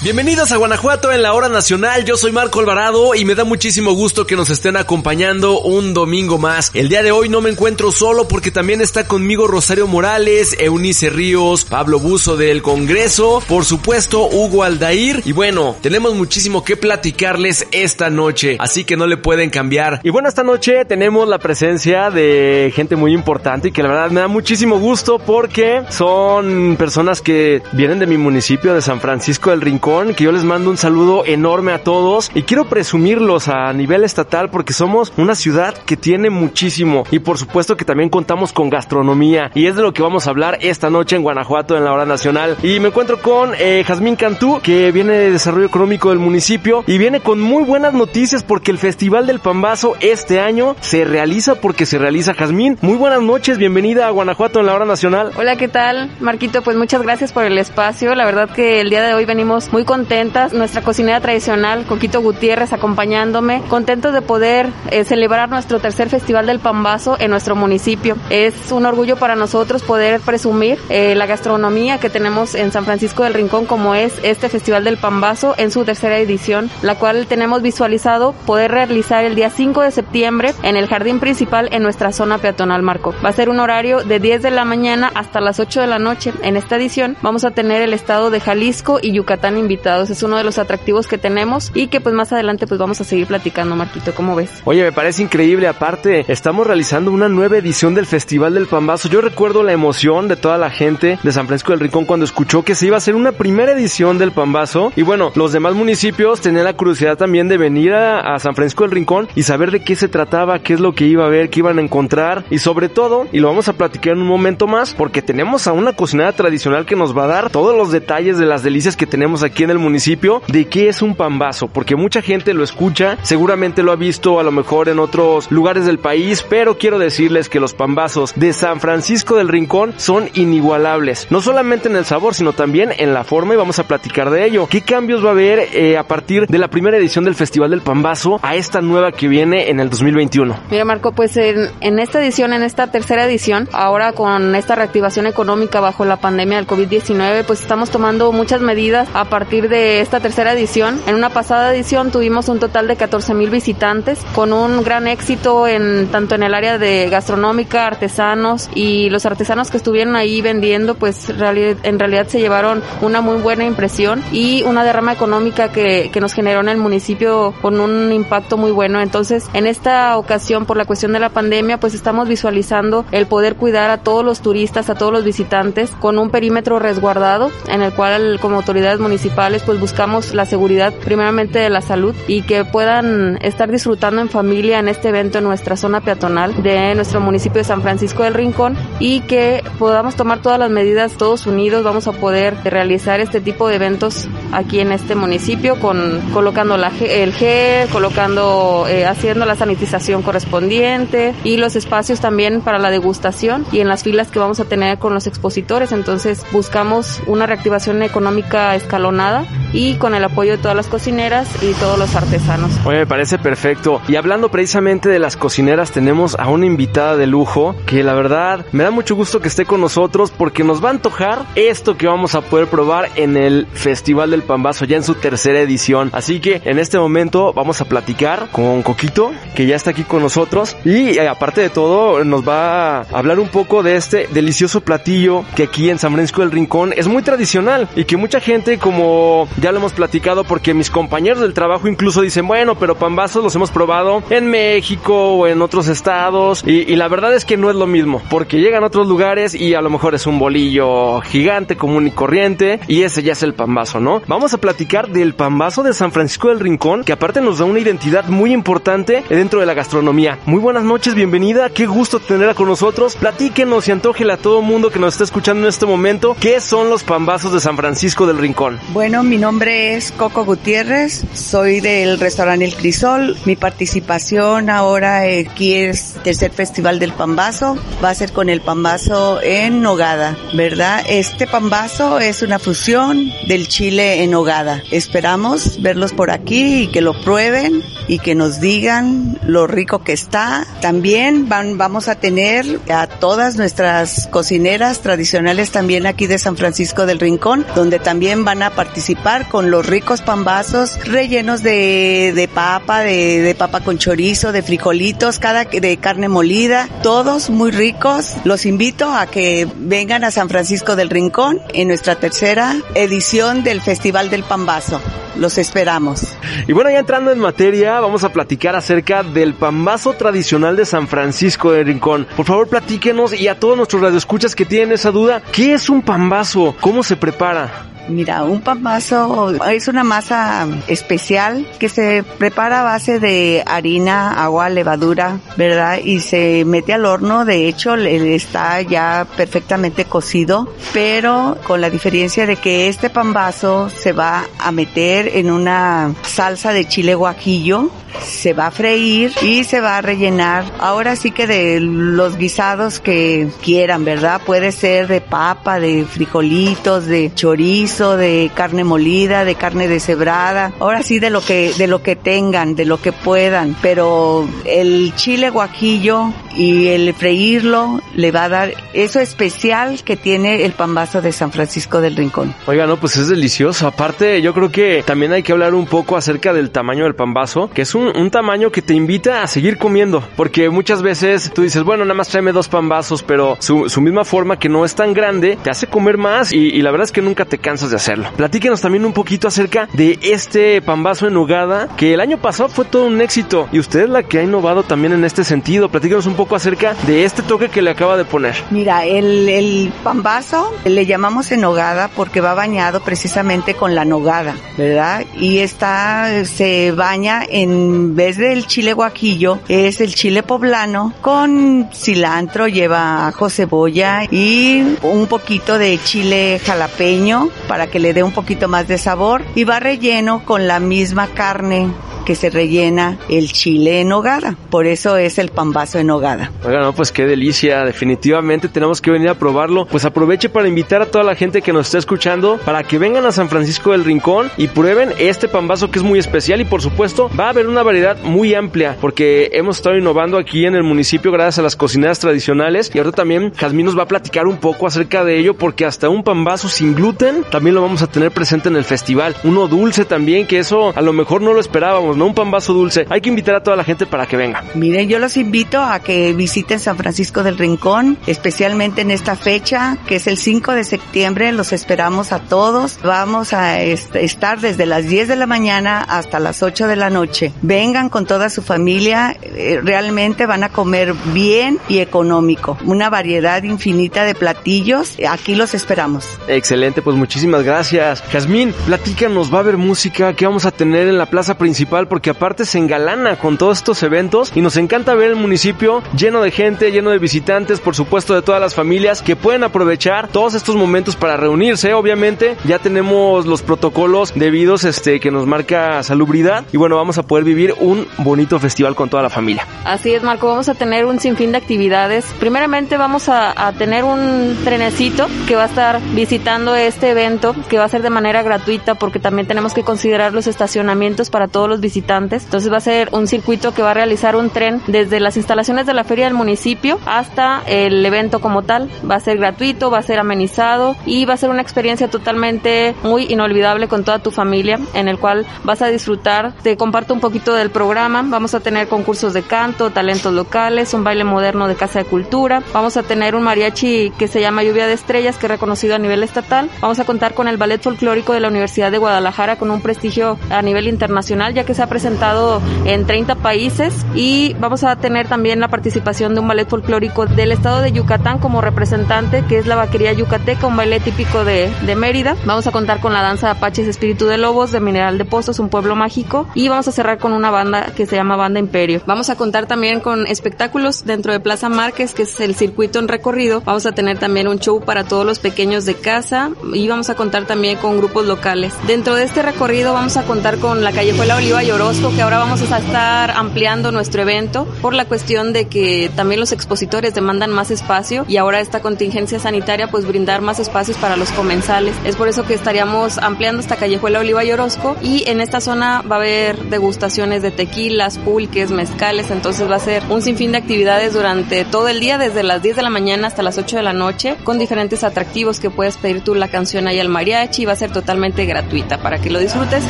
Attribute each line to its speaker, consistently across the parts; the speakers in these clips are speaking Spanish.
Speaker 1: Bienvenidos a Guanajuato en la hora nacional, yo soy Marco Alvarado y me da muchísimo gusto que nos estén acompañando un domingo más. El día de hoy no me encuentro solo porque también está conmigo Rosario Morales, Eunice Ríos, Pablo Buzo del Congreso, por supuesto Hugo Aldair y bueno, tenemos muchísimo que platicarles esta noche, así que no le pueden cambiar. Y bueno, esta noche tenemos la presencia de gente muy importante y que la verdad me da muchísimo gusto porque son personas que vienen de mi municipio de San Francisco del Rincón que yo les mando un saludo enorme a todos y quiero presumirlos a nivel estatal porque somos una ciudad que tiene muchísimo y por supuesto que también contamos con gastronomía y es de lo que vamos a hablar esta noche en Guanajuato en la hora nacional y me encuentro con eh, Jazmín Cantú que viene de Desarrollo Económico del municipio y viene con muy buenas noticias porque el Festival del Pambazo este año se realiza porque se realiza Jazmín. Muy buenas noches, bienvenida a Guanajuato en la hora nacional.
Speaker 2: Hola, ¿qué tal? Marquito, pues muchas gracias por el espacio. La verdad que el día de hoy venimos muy contentas, nuestra cocinera tradicional, Coquito Gutiérrez, acompañándome, contentos de poder eh, celebrar nuestro tercer Festival del Pambazo en nuestro municipio. Es un orgullo para nosotros poder presumir eh, la gastronomía que tenemos en San Francisco del Rincón, como es este Festival del Pambazo en su tercera edición, la cual tenemos visualizado poder realizar el día 5 de septiembre en el jardín principal en nuestra zona peatonal Marco. Va a ser un horario de 10 de la mañana hasta las 8 de la noche. En esta edición vamos a tener el estado de Jalisco y Yucatán invitados. Es uno de los atractivos que tenemos y que pues más adelante pues vamos a seguir platicando, Marquito, ¿cómo ves?
Speaker 1: Oye, me parece increíble. Aparte, estamos realizando una nueva edición del Festival del Pambazo. Yo recuerdo la emoción de toda la gente de San Francisco del Rincón cuando escuchó que se iba a hacer una primera edición del Pambazo. Y bueno, los demás municipios tenían la curiosidad también de venir a, San Francisco del Rincón y saber de qué se trataba, qué es lo que iba a ver, qué iban a encontrar. Y sobre todo, y lo vamos a platicar en un momento más, porque tenemos a una cocinera tradicional que nos va a dar todos los detalles de las delicias que tenemos aquí en el municipio de qué es un pambazo, porque mucha gente lo escucha, seguramente lo ha visto a lo mejor en otros lugares del país, pero quiero decirles que los pambazos de San Francisco del Rincón son inigualables, no solamente en el sabor, sino también en la forma y vamos a platicar de ello. ¿Qué cambios va a haber eh, a partir de la primera edición del Festival del Pambazo a esta nueva que viene en el 2021?
Speaker 2: Mira Marco, pues en, en esta edición, en esta tercera edición, ahora con esta reactivación económica bajo la pandemia del COVID-19, pues estamos tomando muchas medidas a partir de esta tercera edición. En una pasada edición tuvimos un total de 14 mil visitantes con un gran éxito en tanto en el área de gastronómica, artesanos y los artesanos que estuvieron ahí vendiendo, pues en realidad se llevaron una muy buena impresión y una derrama económica que, que nos generó en el municipio con un impacto muy bueno. Entonces, en esta ocasión, por la cuestión de la pandemia, pues estamos visualizando el poder cuidar a todos los turistas, a todos los visitantes con un perímetro resguardado en el cual como autoridades municipales pues buscamos la seguridad primeramente de la salud y que puedan estar disfrutando en familia en este evento en nuestra zona peatonal de nuestro municipio de San Francisco del Rincón y que podamos tomar todas las medidas todos unidos. Vamos a poder realizar este tipo de eventos aquí en este municipio con colocando la, el gel, colocando eh, haciendo la sanitización correspondiente y los espacios también para la degustación y en las filas que vamos a tener con los expositores. Entonces buscamos una reactivación económica escalonada jornada y con el apoyo de todas las cocineras y todos los artesanos.
Speaker 1: Oye, me parece perfecto. Y hablando precisamente de las cocineras, tenemos a una invitada de lujo que la verdad me da mucho gusto que esté con nosotros porque nos va a antojar esto que vamos a poder probar en el Festival del Pambazo ya en su tercera edición. Así que en este momento vamos a platicar con Coquito, que ya está aquí con nosotros. Y eh, aparte de todo, nos va a hablar un poco de este delicioso platillo que aquí en San Francisco del Rincón es muy tradicional y que mucha gente como ya lo hemos platicado porque mis compañeros del trabajo incluso dicen, bueno, pero pambazos los hemos probado en México o en otros estados y, la verdad es que no es lo mismo, porque llegan a otros lugares y a lo mejor es un bolillo gigante, común y corriente y ese ya es el pambazo, ¿no? Vamos a platicar del pambazo de San Francisco del Rincón, que aparte nos da una identidad muy importante dentro de la gastronomía. Muy buenas noches, bienvenida, qué gusto tenerla con nosotros. Platíquenos y antójela a todo mundo que nos está escuchando en este momento, ¿qué son los pambazos de San Francisco del Rincón?
Speaker 3: Bueno, mi nombre es Coco Gutiérrez, soy del restaurante El Crisol. Mi participación ahora aquí es tercer festival del pambazo, va a ser con el pambazo en nogada, ¿verdad? Este pambazo es una fusión del chile en nogada. Esperamos verlos por aquí y que lo prueben y que nos digan lo rico que está. También van, vamos a tener a todas nuestras cocineras tradicionales también aquí de San Francisco del Rincón, donde también van a participar con los ricos pambazos rellenos de, de papa, de, de papa con chorizo, de frijolitos, cada de carne molida, todos muy ricos. Los invito a que vengan a San Francisco del Rincón en nuestra tercera edición del Festival del Pambazo. Los esperamos.
Speaker 1: Y bueno, ya entrando en materia, vamos a platicar acerca del pambazo tradicional de San Francisco de Rincón. Por favor, platíquenos y a todos nuestros radioescuchas que tienen esa duda, ¿qué es un pambazo? ¿Cómo se prepara?
Speaker 3: Mira, un pambazo es una masa especial que se prepara a base de harina, agua, levadura, ¿verdad? Y se mete al horno. De hecho, está ya perfectamente cocido, pero con la diferencia de que este pambazo se va a meter en una salsa de chile guajillo se va a freír y se va a rellenar. Ahora sí que de los guisados que quieran, ¿verdad? Puede ser de papa, de frijolitos, de chorizo, de carne molida, de carne deshebrada. Ahora sí de lo que de lo que tengan, de lo que puedan, pero el chile guajillo y el freírlo le va a dar eso especial que tiene el pambazo de San Francisco del Rincón.
Speaker 1: Oiga, no, pues es delicioso. Aparte, yo creo que también hay que hablar un poco acerca del tamaño del pambazo, que es un, tamaño que te invita a seguir comiendo, porque muchas veces tú dices, bueno, nada más tráeme dos pambazos, pero su, misma forma que no es tan grande te hace comer más y, la verdad es que nunca te cansas de hacerlo. Platíquenos también un poquito acerca de este pambazo en nogada, que el año pasado fue todo un éxito y usted es la que ha innovado también en este sentido. Platíquenos un poco acerca de este toque que le acaba de poner.
Speaker 3: Mira, el, el pambazo le llamamos en nogada porque va bañado precisamente con la nogada, ¿verdad? Y está, se baña en vez del chile guajillo, es el chile poblano con cilantro, lleva ajo, cebolla y un poquito de chile jalapeño para que le dé un poquito más de sabor y va relleno con la misma carne que se rellena el chile en hogada. Por eso es el pambazo en hogada.
Speaker 1: Oiga, no, pues qué delicia. Definitivamente tenemos que venir a probarlo. Pues aproveche para invitar a toda la gente que nos está escuchando para que vengan a San Francisco del Rincón y prueben este pambazo que es muy especial y por supuesto va a haber una variedad muy amplia porque hemos estado innovando aquí en el municipio gracias a las cocineras tradicionales y ahora también Jazmín nos va a platicar un poco acerca de ello porque hasta un pambazo sin gluten también lo vamos a tener presente en el festival. Uno dulce también que eso a lo mejor no lo esperábamos, ¿no? Un pambazo dulce. Hay que invitar a toda la gente para que venga.
Speaker 3: Miren, yo los invito a que visiten San Francisco del Rincón, especialmente en esta fecha, que es el 5 de septiembre. Los esperamos a todos. Vamos a est estar desde las 10 de la mañana hasta las 8 de la noche. Vengan con toda su familia. Eh, realmente van a comer bien y económico. Una variedad infinita de platillos. Aquí los esperamos.
Speaker 1: Excelente, pues muchísimas gracias. Jazmín, platícanos, va a haber música que vamos a tener en la plaza principal porque aparte se engalana con todos estos eventos y nos encanta ver el municipio lleno de gente, lleno de visitantes, por supuesto de todas las familias que pueden aprovechar todos estos momentos para reunirse. Obviamente ya tenemos los protocolos debidos este que nos marca salubridad y bueno, vamos a poder vivir un bonito festival con toda la familia.
Speaker 2: Así es, Marco, vamos a tener un sinfín de actividades. Primeramente vamos a, a tener un trenecito que va a estar visitando este evento que va a ser de manera gratuita porque también tenemos que considerar los estacionamientos para todos los visitantes visitantes. Entonces va a ser un circuito que va a realizar un tren desde las instalaciones de la feria del municipio hasta el evento como tal. Va a ser gratuito, va a ser amenizado y va a ser una experiencia totalmente muy inolvidable con toda tu familia en el cual vas a disfrutar. Te comparto un poquito del programa. Vamos a tener concursos de canto, talentos locales, un baile moderno de Casa de Cultura. Vamos a tener un mariachi que se llama Lluvia de Estrellas que es reconocido a nivel estatal. Vamos a contar con el Ballet Folclórico de la Universidad de Guadalajara con un prestigio a nivel internacional ya que se ha presentado en 30 países y vamos a tener también la participación de un ballet folclórico del estado de Yucatán como representante que es la vaquería yucateca, un baile típico de, de Mérida. Vamos a contar con la danza Apaches Espíritu de Lobos de Mineral de Pozos, un pueblo mágico y vamos a cerrar con una banda que se llama Banda Imperio. Vamos a contar también con espectáculos dentro de Plaza Márquez que es el circuito en recorrido. Vamos a tener también un show para todos los pequeños de casa y vamos a contar también con grupos locales. Dentro de este recorrido vamos a contar con la callejuela Oliva y Orozco que ahora vamos a estar ampliando nuestro evento por la cuestión de que también los expositores demandan más espacio y ahora esta contingencia sanitaria pues brindar más espacios para los comensales. Es por eso que estaríamos ampliando esta callejuela Oliva y Orozco y en esta zona va a haber degustaciones de tequilas, pulques, mezcales, entonces va a ser un sinfín de actividades durante todo el día desde las 10 de la mañana hasta las 8 de la noche con diferentes atractivos que puedes pedir tú la canción ahí al mariachi y va a ser totalmente gratuita para que lo disfrutes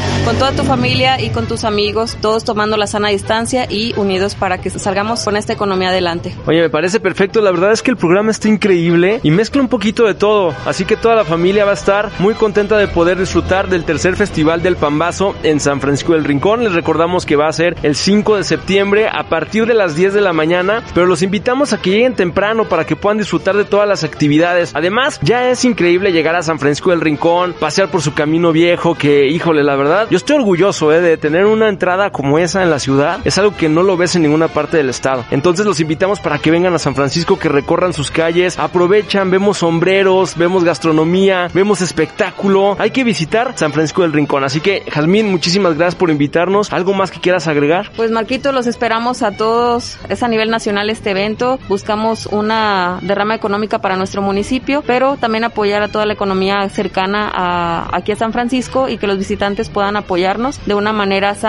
Speaker 2: con toda tu familia y con tus amigos, todos tomando la sana distancia y unidos para que salgamos con esta economía adelante.
Speaker 1: Oye, me parece perfecto, la verdad es que el programa está increíble y mezcla un poquito de todo, así que toda la familia va a estar muy contenta de poder disfrutar del tercer festival del Pambazo en San Francisco del Rincón. Les recordamos que va a ser el 5 de septiembre a partir de las 10 de la mañana, pero los invitamos a que lleguen temprano para que puedan disfrutar de todas las actividades. Además, ya es increíble llegar a San Francisco del Rincón, pasear por su camino viejo, que híjole, la verdad, yo estoy orgulloso eh, de tener una entrada como esa en la ciudad. Es algo que no lo ves en ninguna parte del estado. Entonces los invitamos para que vengan a San Francisco, que recorran sus calles, aprovechan, vemos sombreros, vemos gastronomía, vemos espectáculo. Hay que visitar San Francisco del Rincón. Así que, Jazmín, muchísimas gracias por invitarnos. ¿Algo más que quieras agregar?
Speaker 2: Pues Marquito, los esperamos a todos. Es a nivel nacional este evento. Buscamos una derrama económica para nuestro municipio, pero también apoyar a toda la economía cercana aquí a San Francisco y que los visitantes puedan apoyarnos de una manera sana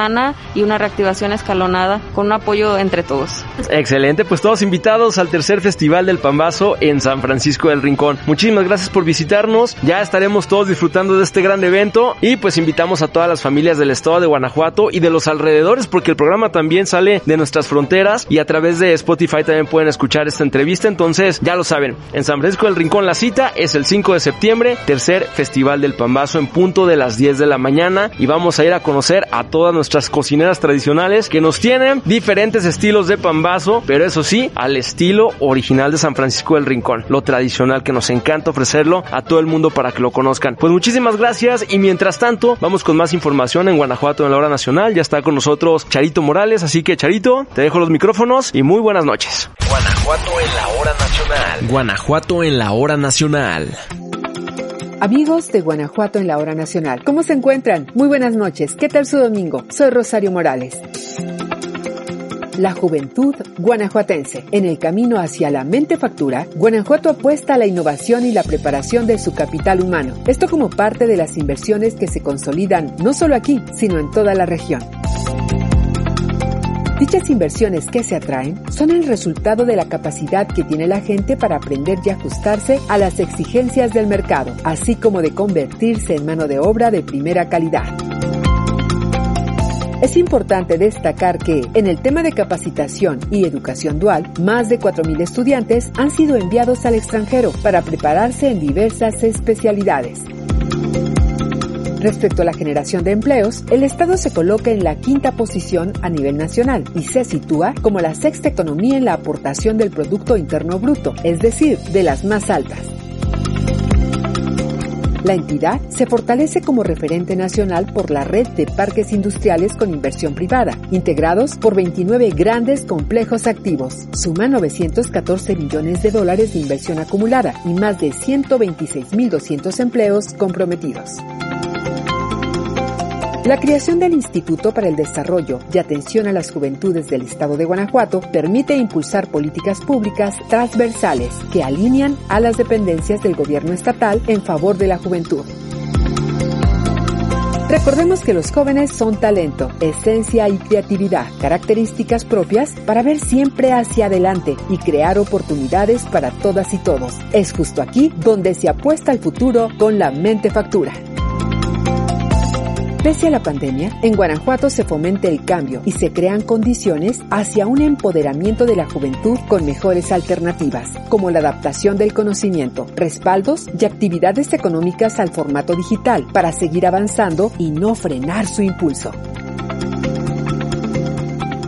Speaker 2: y una reactivación escalonada con un apoyo entre todos.
Speaker 1: Excelente, pues todos invitados al tercer festival del Pambazo en San Francisco del Rincón. Muchísimas gracias por visitarnos. Ya estaremos todos disfrutando de este gran evento y pues invitamos a todas las familias del estado de Guanajuato y de los alrededores porque el programa también sale de nuestras fronteras y a través de Spotify también pueden escuchar esta entrevista. Entonces, ya lo saben, en San Francisco del Rincón la cita es el 5 de septiembre, tercer festival del Pambazo en punto de las 10 de la mañana y vamos a ir a conocer a todas nuestras cocineras tradicionales que nos tienen diferentes estilos de pambazo, pero eso sí, al estilo original de San Francisco del Rincón, lo tradicional que nos encanta ofrecerlo a todo el mundo para que lo conozcan. Pues muchísimas gracias y mientras tanto, vamos con más información en Guanajuato en la hora nacional. Ya está con nosotros Charito Morales, así que Charito, te dejo los micrófonos y muy buenas noches.
Speaker 4: Guanajuato en la hora nacional.
Speaker 1: Guanajuato en la hora nacional.
Speaker 5: Amigos de Guanajuato en la hora nacional, ¿cómo se encuentran? Muy buenas noches. ¿Qué tal su domingo? Soy Rosario Morales. La juventud guanajuatense. En el camino hacia la mente factura, Guanajuato apuesta a la innovación y la preparación de su capital humano. Esto como parte de las inversiones que se consolidan no solo aquí, sino en toda la región. Dichas inversiones que se atraen son el resultado de la capacidad que tiene la gente para aprender y ajustarse a las exigencias del mercado, así como de convertirse en mano de obra de primera calidad. Es importante destacar que, en el tema de capacitación y educación dual, más de 4.000 estudiantes han sido enviados al extranjero para prepararse en diversas especialidades. Respecto a la generación de empleos, el Estado se coloca en la quinta posición a nivel nacional y se sitúa como la sexta economía en la aportación del Producto Interno Bruto, es decir, de las más altas. La entidad se fortalece como referente nacional por la red de parques industriales con inversión privada, integrados por 29 grandes complejos activos. Suma 914 millones de dólares de inversión acumulada y más de 126.200 empleos comprometidos. La creación del Instituto para el Desarrollo y Atención a las Juventudes del Estado de Guanajuato permite impulsar políticas públicas transversales que alinean a las dependencias del gobierno estatal en favor de la juventud. Recordemos que los jóvenes son talento, esencia y creatividad, características propias para ver siempre hacia adelante y crear oportunidades para todas y todos. Es justo aquí donde se apuesta al futuro con la mente factura. Pese a la pandemia, en Guanajuato se fomenta el cambio y se crean condiciones hacia un empoderamiento de la juventud con mejores alternativas, como la adaptación del conocimiento, respaldos y actividades económicas al formato digital para seguir avanzando y no frenar su impulso.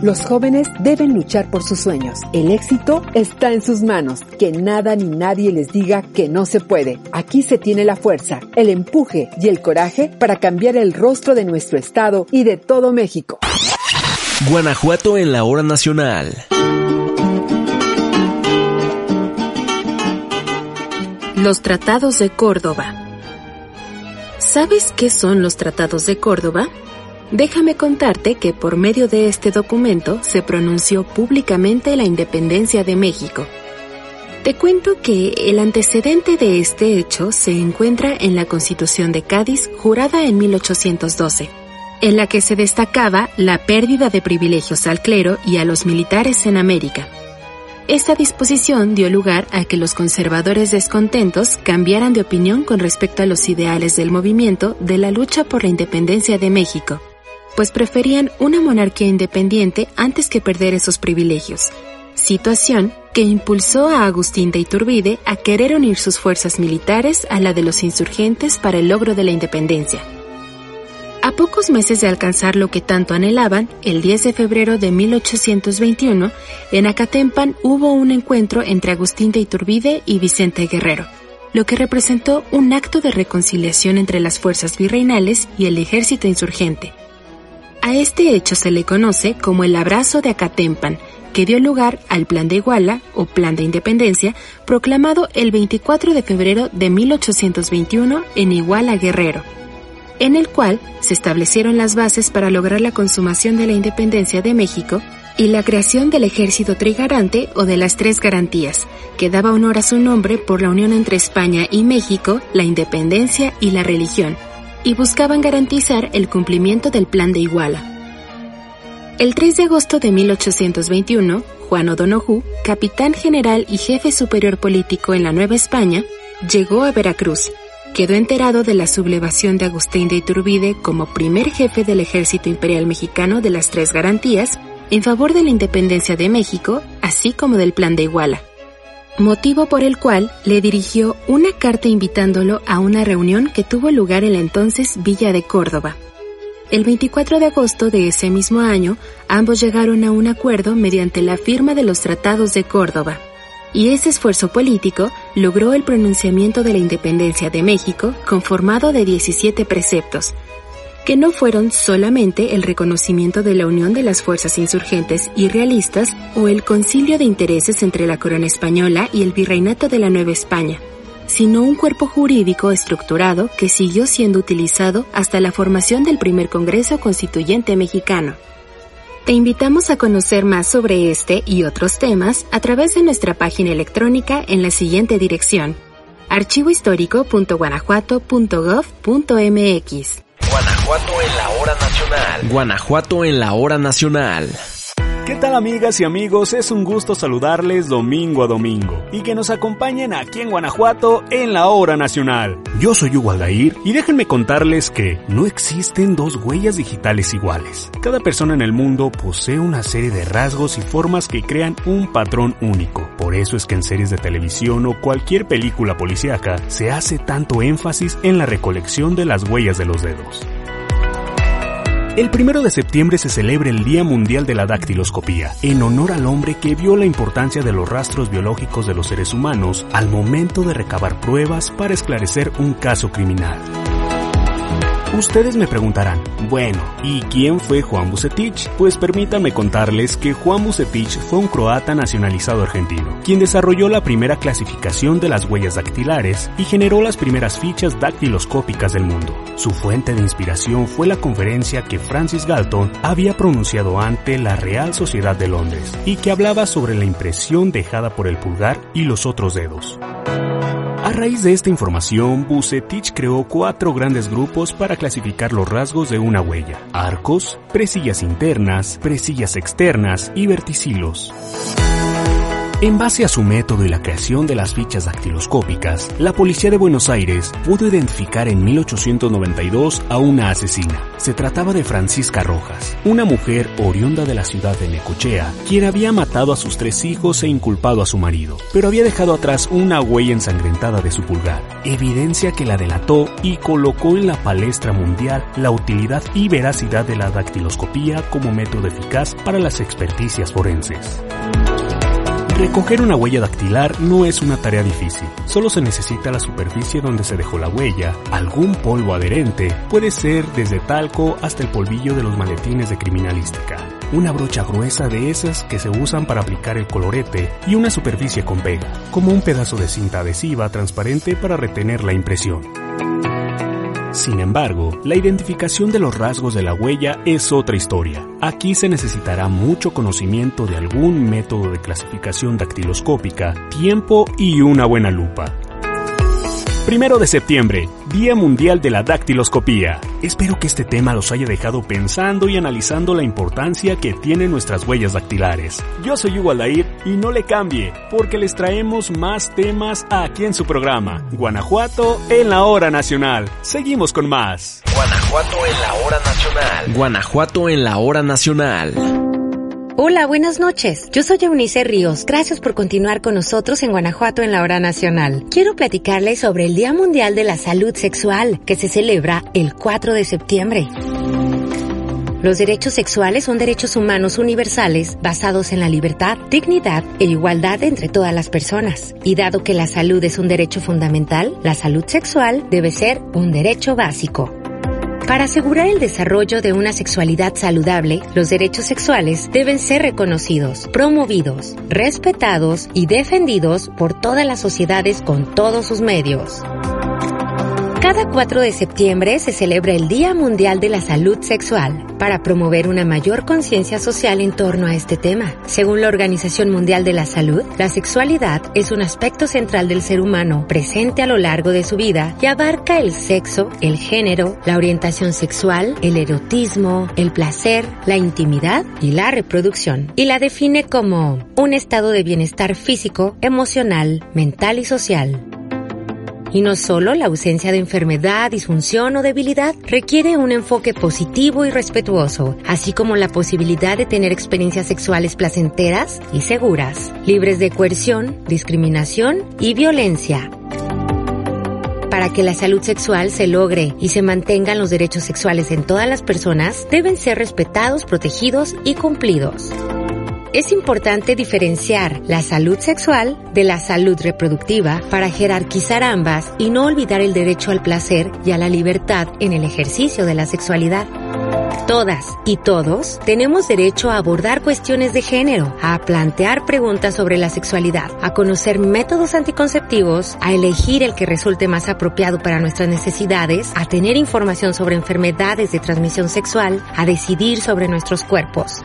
Speaker 5: Los jóvenes deben luchar por sus sueños. El éxito está en sus manos. Que nada ni nadie les diga que no se puede. Aquí se tiene la fuerza, el empuje y el coraje para cambiar el rostro de nuestro estado y de todo México.
Speaker 1: Guanajuato en la hora nacional.
Speaker 6: Los tratados de Córdoba. ¿Sabes qué son los tratados de Córdoba? Déjame contarte que por medio de este documento se pronunció públicamente la independencia de México. Te cuento que el antecedente de este hecho se encuentra en la Constitución de Cádiz jurada en 1812, en la que se destacaba la pérdida de privilegios al clero y a los militares en América. Esta disposición dio lugar a que los conservadores descontentos cambiaran de opinión con respecto a los ideales del movimiento de la lucha por la independencia de México pues preferían una monarquía independiente antes que perder esos privilegios, situación que impulsó a Agustín de Iturbide a querer unir sus fuerzas militares a la de los insurgentes para el logro de la independencia. A pocos meses de alcanzar lo que tanto anhelaban, el 10 de febrero de 1821, en Acatempan hubo un encuentro entre Agustín de Iturbide y Vicente Guerrero, lo que representó un acto de reconciliación entre las fuerzas virreinales y el ejército insurgente, a este hecho se le conoce como el abrazo de Acatempan, que dio lugar al Plan de Iguala o Plan de Independencia, proclamado el 24 de febrero de 1821 en Iguala Guerrero, en el cual se establecieron las bases para lograr la consumación de la independencia de México y la creación del ejército trigarante o de las tres garantías, que daba honor a su nombre por la unión entre España y México, la independencia y la religión, y buscaban garantizar el cumplimiento del Plan de Iguala. El 3 de agosto de 1821, Juan O'Donoghue, capitán general y jefe superior político en la Nueva España, llegó a Veracruz. Quedó enterado de la sublevación de Agustín de Iturbide como primer jefe del ejército imperial mexicano de las Tres Garantías en favor de la independencia de México, así como del Plan de Iguala motivo por el cual le dirigió una carta invitándolo a una reunión que tuvo lugar en la entonces Villa de Córdoba. El 24 de agosto de ese mismo año, ambos llegaron a un acuerdo mediante la firma de los Tratados de Córdoba, y ese esfuerzo político logró el pronunciamiento de la independencia de México conformado de 17 preceptos, que no fueron solamente el reconocimiento de la unión de las fuerzas insurgentes y realistas o el concilio de intereses entre la corona española y el virreinato de la Nueva España, sino un cuerpo jurídico estructurado que siguió siendo utilizado hasta la formación del primer Congreso Constituyente mexicano. Te invitamos a conocer más sobre este y otros temas a través de nuestra página electrónica en la siguiente dirección archivohistórico.guanajuato.gov.mx.
Speaker 4: Guanajuato en la hora nacional.
Speaker 1: Guanajuato en la hora nacional.
Speaker 7: ¿Qué tal amigas y amigos? Es un gusto saludarles domingo a domingo y que nos acompañen aquí en Guanajuato en la hora nacional. Yo soy Hugo Aldair y déjenme contarles que no existen dos huellas digitales iguales. Cada persona en el mundo posee una serie de rasgos y formas que crean un patrón único. Por eso es que en series de televisión o cualquier película policíaca se hace tanto énfasis en la recolección de las huellas de los dedos. El primero de septiembre se celebra el Día Mundial de la Dactiloscopía, en honor al hombre que vio la importancia de los rastros biológicos de los seres humanos al momento de recabar pruebas para esclarecer un caso criminal. Ustedes me preguntarán, bueno, ¿y quién fue Juan Bucetich? Pues permítanme contarles que Juan Bucetich fue un croata nacionalizado argentino, quien desarrolló la primera clasificación de las huellas dactilares y generó las primeras fichas dactiloscópicas del mundo. Su fuente de inspiración fue la conferencia que Francis Galton había pronunciado ante la Real Sociedad de Londres y que hablaba sobre la impresión dejada por el pulgar y los otros dedos. A raíz de esta información, Bucetich creó cuatro grandes grupos para clasificar los rasgos de una huella. Arcos, presillas internas, presillas externas y verticilos. En base a su método y la creación de las fichas dactiloscópicas, la policía de Buenos Aires pudo identificar en 1892 a una asesina. Se trataba de Francisca Rojas, una mujer oriunda de la ciudad de Necochea, quien había matado a sus tres hijos e inculpado a su marido, pero había dejado atrás una huella ensangrentada de su pulgar, evidencia que la delató y colocó en la palestra mundial la utilidad y veracidad de la dactiloscopía como método eficaz para las experticias forenses. Recoger una huella dactilar no es una tarea difícil, solo se necesita la superficie donde se dejó la huella, algún polvo adherente, puede ser desde talco hasta el polvillo de los maletines de criminalística, una brocha gruesa de esas que se usan para aplicar el colorete y una superficie con pega, como un pedazo de cinta adhesiva transparente para retener la impresión. Sin embargo, la identificación de los rasgos de la huella es otra historia. Aquí se necesitará mucho conocimiento de algún método de clasificación dactiloscópica, tiempo y una buena lupa. Primero de septiembre, Día Mundial de la Dactiloscopía. Espero que este tema los haya dejado pensando y analizando la importancia que tienen nuestras huellas dactilares. Yo soy Hugo Aldair y no le cambie, porque les traemos más temas aquí en su programa, Guanajuato en la Hora Nacional. Seguimos con más.
Speaker 4: Guanajuato en la Hora Nacional.
Speaker 1: Guanajuato en la Hora Nacional.
Speaker 8: Hola, buenas noches. Yo soy Eunice Ríos. Gracias por continuar con nosotros en Guanajuato en la hora nacional. Quiero platicarles sobre el Día Mundial de la Salud Sexual, que se celebra el 4 de septiembre. Los derechos sexuales son derechos humanos universales basados en la libertad, dignidad e igualdad entre todas las personas. Y dado que la salud es un derecho fundamental, la salud sexual debe ser un derecho básico. Para asegurar el desarrollo de una sexualidad saludable, los derechos sexuales deben ser reconocidos, promovidos, respetados y defendidos por todas las sociedades con todos sus medios. Cada 4 de septiembre se celebra el Día Mundial de la Salud Sexual para promover una mayor conciencia social en torno a este tema. Según la Organización Mundial de la Salud, la sexualidad es un aspecto central del ser humano presente a lo largo de su vida y abarca el sexo, el género, la orientación sexual, el erotismo, el placer, la intimidad y la reproducción. Y la define como un estado de bienestar físico, emocional, mental y social. Y no solo la ausencia de enfermedad, disfunción o debilidad requiere un enfoque positivo y respetuoso, así como la posibilidad de tener experiencias sexuales placenteras y seguras, libres de coerción, discriminación y violencia. Para que la salud sexual se logre y se mantengan los derechos sexuales en todas las personas, deben ser respetados, protegidos y cumplidos. Es importante diferenciar la salud sexual de la salud reproductiva para jerarquizar ambas y no olvidar el derecho al placer y a la libertad en el ejercicio de la sexualidad. Todas y todos tenemos derecho a abordar cuestiones de género, a plantear preguntas sobre la sexualidad, a conocer métodos anticonceptivos, a elegir el que resulte más apropiado para nuestras necesidades, a tener información sobre enfermedades de transmisión sexual, a decidir sobre nuestros cuerpos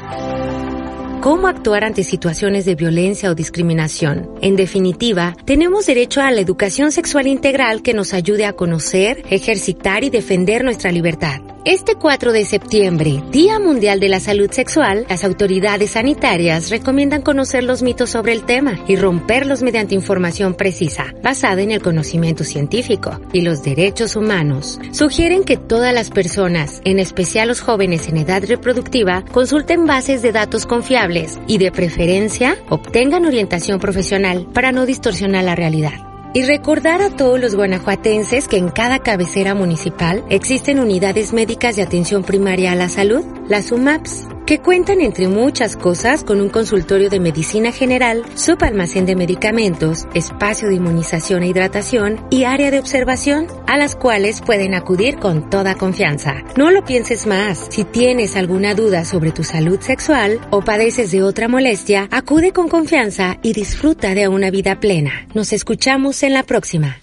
Speaker 8: cómo actuar ante situaciones de violencia o discriminación. En definitiva, tenemos derecho a la educación sexual integral que nos ayude a conocer, ejercitar y defender nuestra libertad. Este 4 de septiembre, Día Mundial de la Salud Sexual, las autoridades sanitarias recomiendan conocer los mitos sobre el tema y romperlos mediante información precisa, basada en el conocimiento científico y los derechos humanos. Sugieren que todas las personas, en especial los jóvenes en edad reproductiva, consulten bases de datos confiables y de preferencia obtengan orientación profesional para no distorsionar la realidad. Y recordar a todos los guanajuatenses que en cada cabecera municipal existen unidades médicas de atención primaria a la salud, las UMAPS que cuentan entre muchas cosas con un consultorio de medicina general, subalmacén de medicamentos, espacio de inmunización e hidratación y área de observación, a las cuales pueden acudir con toda confianza. No lo pienses más. Si tienes alguna duda sobre tu salud sexual o padeces de otra molestia, acude con confianza y disfruta de una vida plena. Nos escuchamos en la próxima.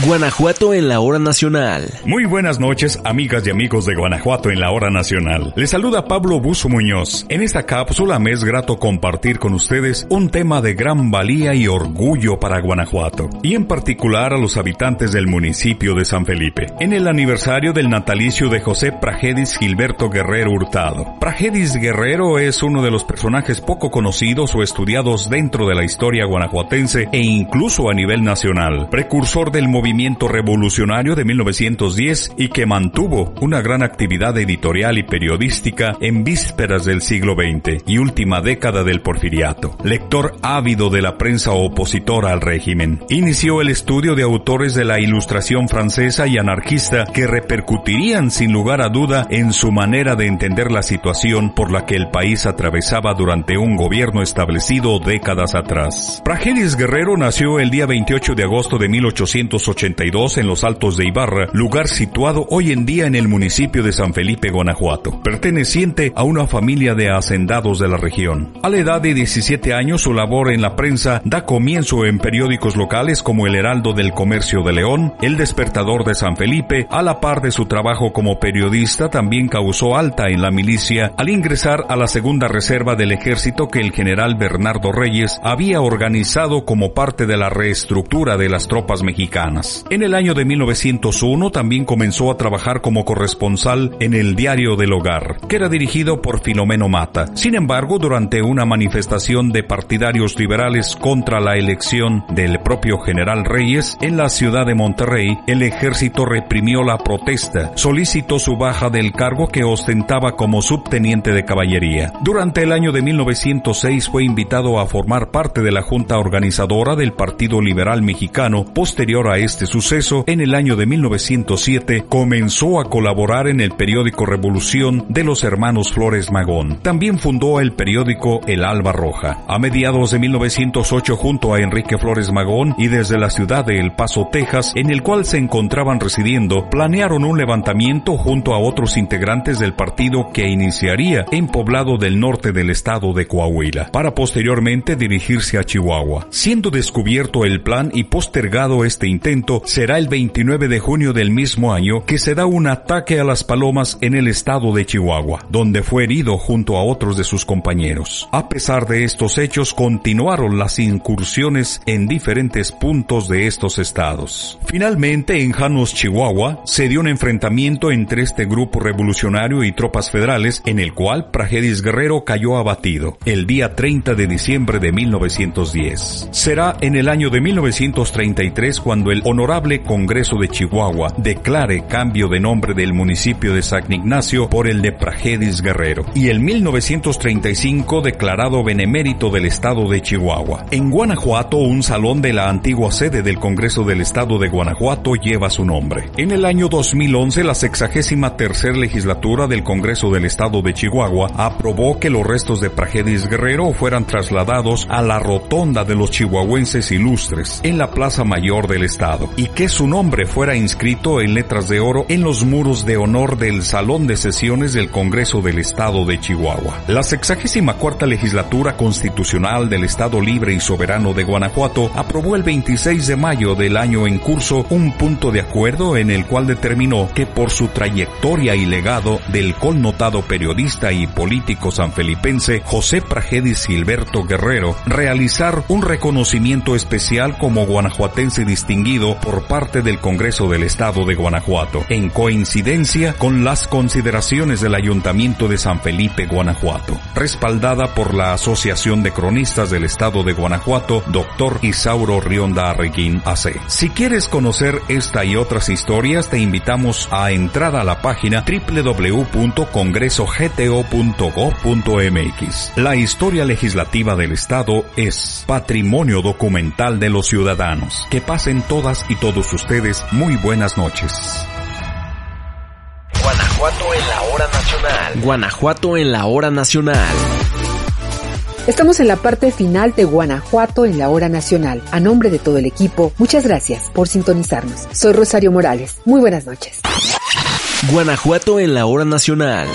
Speaker 1: Guanajuato en la hora nacional.
Speaker 9: Muy buenas noches, amigas y amigos de Guanajuato en la hora nacional. Les saluda Pablo Buzo Muñoz. En esta cápsula me es grato compartir con ustedes un tema de gran valía y orgullo para Guanajuato, y en particular a los habitantes del municipio de San Felipe. En el aniversario del natalicio de José Pragedis Gilberto Guerrero Hurtado. Pragedis Guerrero es uno de los personajes poco conocidos o estudiados dentro de la historia guanajuatense e incluso a nivel nacional. Precursor del movimiento movimiento revolucionario de 1910 y que mantuvo una gran actividad editorial y periodística en vísperas del siglo XX y última década del porfiriato. Lector ávido de la prensa opositora al régimen, inició el estudio de autores de la ilustración francesa y anarquista que repercutirían sin lugar a duda en su manera de entender la situación por la que el país atravesaba durante un gobierno establecido décadas atrás. Pragelis Guerrero nació el día 28 de agosto de 1880 82 en los Altos de Ibarra, lugar situado hoy en día en el municipio de San Felipe, Guanajuato, perteneciente a una familia de hacendados de la región. A la edad de 17 años su labor en la prensa da comienzo en periódicos locales como El Heraldo del Comercio de León, El Despertador de San Felipe, a la par de su trabajo como periodista también causó alta en la milicia al ingresar a la segunda reserva del ejército que el general Bernardo Reyes había organizado como parte de la reestructura de las tropas mexicanas. En el año de 1901 también comenzó a trabajar como corresponsal en el Diario del Hogar, que era dirigido por Filomeno Mata. Sin embargo, durante una manifestación de partidarios liberales contra la elección del propio general Reyes en la ciudad de Monterrey, el ejército reprimió la protesta, solicitó su baja del cargo que ostentaba como subteniente de caballería. Durante el año de 1906 fue invitado a formar parte de la junta organizadora del Partido Liberal Mexicano posterior a este suceso, en el año de 1907 comenzó a colaborar en el periódico Revolución de los hermanos Flores Magón. También fundó el periódico El Alba Roja. A mediados de 1908 junto a Enrique Flores Magón y desde la ciudad de El Paso, Texas, en el cual se encontraban residiendo, planearon un levantamiento junto a otros integrantes del partido que iniciaría en poblado del norte del estado de Coahuila, para posteriormente dirigirse a Chihuahua. Siendo descubierto el plan y postergado este intento, será el 29 de junio del mismo año que se da un ataque a las palomas en el estado de Chihuahua, donde fue herido junto a otros de sus compañeros. A pesar de estos hechos, continuaron las incursiones en diferentes puntos de estos estados. Finalmente, en Janos, Chihuahua, se dio un enfrentamiento entre este grupo revolucionario y tropas federales, en el cual Pragedis Guerrero cayó abatido el día 30 de diciembre de 1910. Será en el año de 1933 cuando el Honorable Congreso de Chihuahua declare cambio de nombre del municipio de San Ignacio por el de Pragedis Guerrero y el 1935 declarado benemérito del estado de Chihuahua. En Guanajuato, un salón de la antigua sede del Congreso del estado de Guanajuato lleva su nombre. En el año 2011, la sexagésima tercer legislatura del Congreso del estado de Chihuahua aprobó que los restos de Pragedis Guerrero fueran trasladados a la rotonda de los chihuahuenses ilustres en la Plaza Mayor del estado y que su nombre fuera inscrito en letras de oro en los muros de honor del Salón de Sesiones del Congreso del Estado de Chihuahua. La sexagésima cuarta legislatura constitucional del Estado Libre y Soberano de Guanajuato aprobó el 26 de mayo del año en curso un punto de acuerdo en el cual determinó que por su trayectoria y legado del connotado periodista y político sanfelipense José Pragedis Gilberto Guerrero, realizar un reconocimiento especial como guanajuatense distinguido por parte del Congreso del Estado de Guanajuato, en coincidencia con las consideraciones del Ayuntamiento de San Felipe, Guanajuato, respaldada por la Asociación de Cronistas del Estado de Guanajuato, Dr. Isauro Rionda Arreguín AC. Si quieres conocer esta y otras historias, te invitamos a entrar a la página www.congresogto.gov.mx. La historia legislativa del Estado es patrimonio documental de los ciudadanos. Que pasen y todos ustedes muy buenas noches.
Speaker 4: Guanajuato en la hora nacional.
Speaker 1: Guanajuato en la hora nacional.
Speaker 5: Estamos en la parte final de Guanajuato en la hora nacional. A nombre de todo el equipo, muchas gracias por sintonizarnos. Soy Rosario Morales. Muy buenas noches.
Speaker 1: Guanajuato en la hora nacional.